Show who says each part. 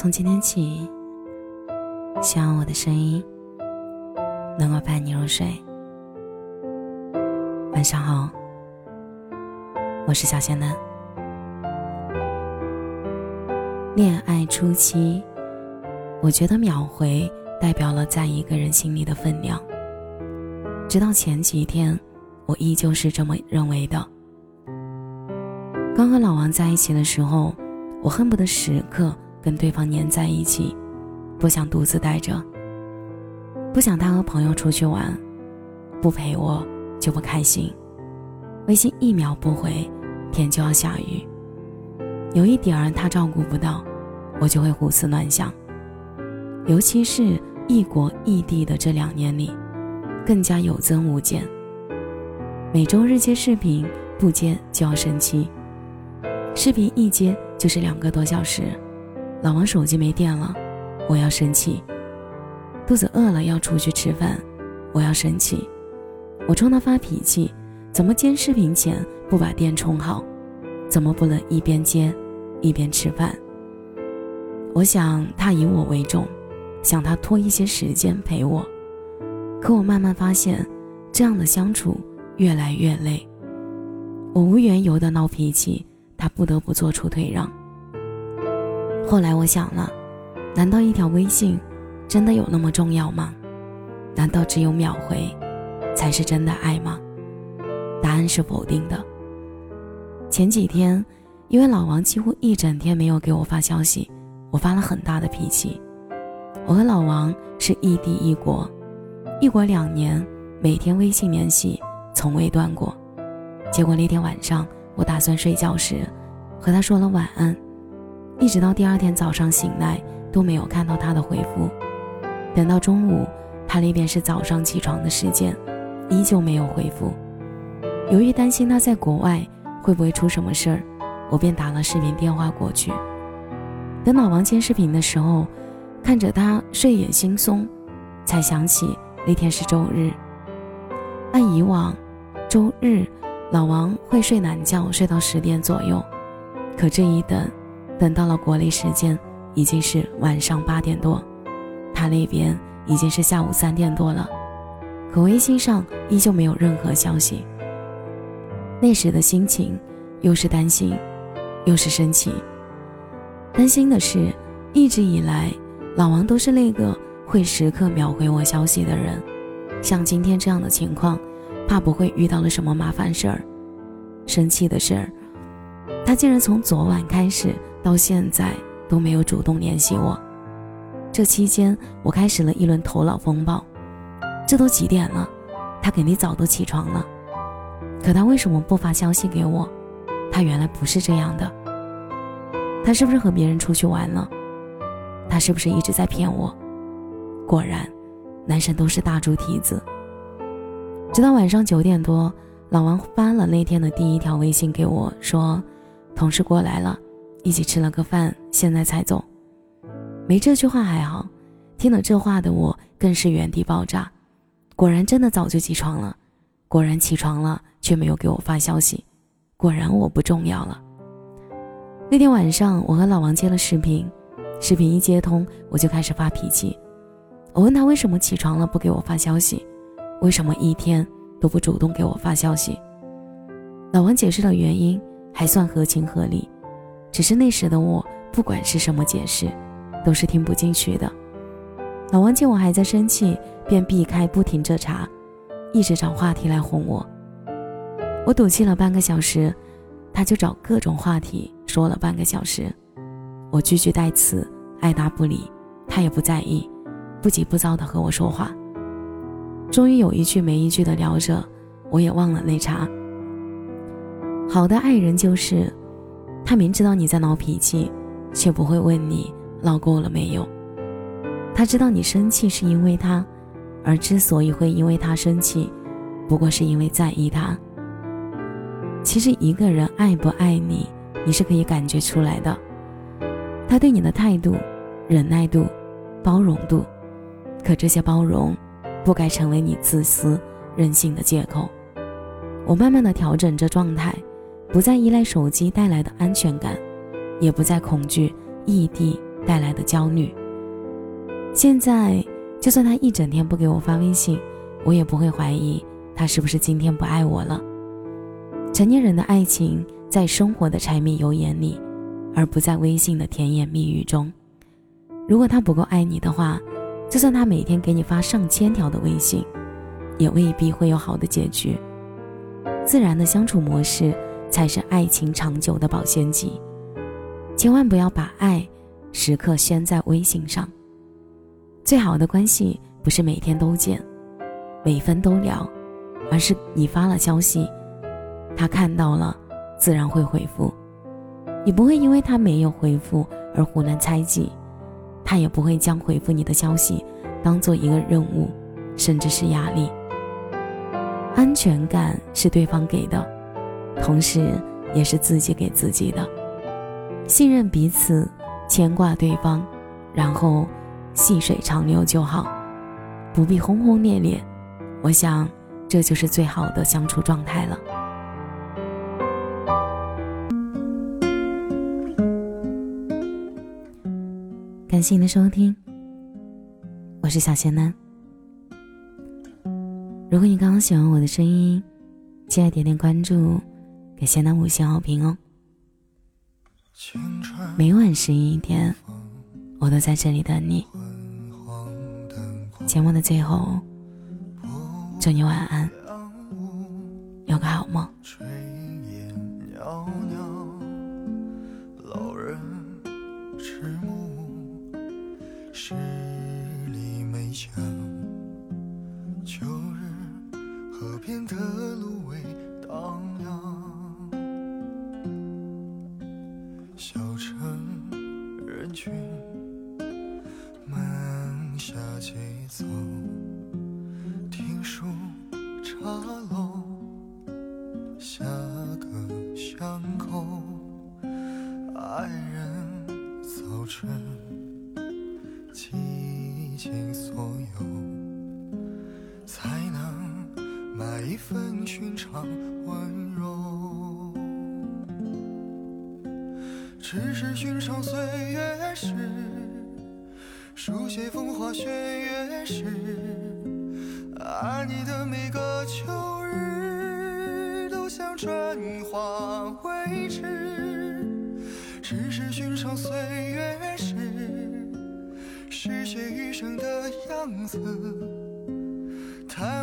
Speaker 1: 从今天起，希望我的声音能够伴你入睡。晚上好，我是小仙男。恋爱初期，我觉得秒回代表了在一个人心里的分量。直到前几天，我依旧是这么认为的。刚和老王在一起的时候，我恨不得时刻跟对方黏在一起，不想独自待着，不想他和朋友出去玩，不陪我就不开心。微信一秒不回，天就要下雨。有一点儿他照顾不到，我就会胡思乱想。尤其是异国异地的这两年里，更加有增无减。每周日接视频，不接就要生气。视频一接就是两个多小时，老王手机没电了，我要生气；肚子饿了要出去吃饭，我要生气；我冲他发脾气，怎么接视频前不把电充好？怎么不能一边接一边吃饭？我想他以我为重，想他拖一些时间陪我，可我慢慢发现，这样的相处越来越累。我无缘由的闹脾气。他不得不做出退让。后来我想了，难道一条微信真的有那么重要吗？难道只有秒回才是真的爱吗？答案是否定的。前几天，因为老王几乎一整天没有给我发消息，我发了很大的脾气。我和老王是异地异国，异国两年，每天微信联系从未断过。结果那天晚上。我打算睡觉时，和他说了晚安，一直到第二天早上醒来都没有看到他的回复。等到中午，他那边是早上起床的时间，依旧没有回复。由于担心他在国外会不会出什么事儿，我便打了视频电话过去。等老王接视频的时候，看着他睡眼惺忪，才想起那天是周日。按以往，周日。老王会睡懒觉，睡到十点左右。可这一等，等到了国内时间，已经是晚上八点多，他那边已经是下午三点多了。可微信上依旧没有任何消息。那时的心情，又是担心，又是生气。担心的是，一直以来，老王都是那个会时刻秒回我消息的人，像今天这样的情况。怕不会遇到了什么麻烦事儿，生气的事，他竟然从昨晚开始到现在都没有主动联系我。这期间，我开始了一轮头脑风暴。这都几点了，他肯定早都起床了。可他为什么不发消息给我？他原来不是这样的。他是不是和别人出去玩了？他是不是一直在骗我？果然，男生都是大猪蹄子。直到晚上九点多，老王发了那天的第一条微信给我，说：“同事过来了，一起吃了个饭，现在才走。”没这句话还好，听了这话的我更是原地爆炸。果然真的早就起床了，果然起床了却没有给我发消息，果然我不重要了。那天晚上我和老王接了视频，视频一接通我就开始发脾气。我问他为什么起床了不给我发消息。为什么一天都不主动给我发消息？老王解释的原因还算合情合理，只是那时的我不管是什么解释，都是听不进去的。老王见我还在生气，便避开不停这茬，一直找话题来哄我。我赌气了半个小时，他就找各种话题说了半个小时，我句句带刺，爱答不理，他也不在意，不急不躁的和我说话。终于有一句没一句的聊着，我也忘了那茬。好的爱人就是，他明知道你在闹脾气，却不会问你闹够了没有。他知道你生气是因为他，而之所以会因为他生气，不过是因为在意他。其实一个人爱不爱你，你是可以感觉出来的。他对你的态度、忍耐度、包容度，可这些包容。不该成为你自私任性的借口。我慢慢的调整着状态，不再依赖手机带来的安全感，也不再恐惧异地带来的焦虑。现在，就算他一整天不给我发微信，我也不会怀疑他是不是今天不爱我了。成年人的爱情，在生活的柴米油盐里，而不在微信的甜言蜜语中。如果他不够爱你的话，就算他每天给你发上千条的微信，也未必会有好的结局。自然的相处模式才是爱情长久的保鲜剂。千万不要把爱时刻宣在微信上。最好的关系不是每天都见，每分都聊，而是你发了消息，他看到了，自然会回复。你不会因为他没有回复而胡乱猜忌，他也不会将回复你的消息当做一个任务，甚至是压力。安全感是对方给的，同时也是自己给自己的。信任彼此，牵挂对方，然后。细水长流就好，不必轰轰烈烈。我想，这就是最好的相处状态了。感谢您的收听，我是小贤男。如果你刚刚喜欢我的声音，记得点点关注，给贤男五星好评哦。每晚十一点。我都在这里等你。节目的最后，祝你晚安，有个好梦。
Speaker 2: 小听书茶楼，下个巷口，爱人早晨，倾尽所有，才能买一份寻常温柔。只是寻常岁月时。书写风花雪月时，爱你的每个秋日，都像春花未止。只是寻常岁月时，是写余生的样子，太。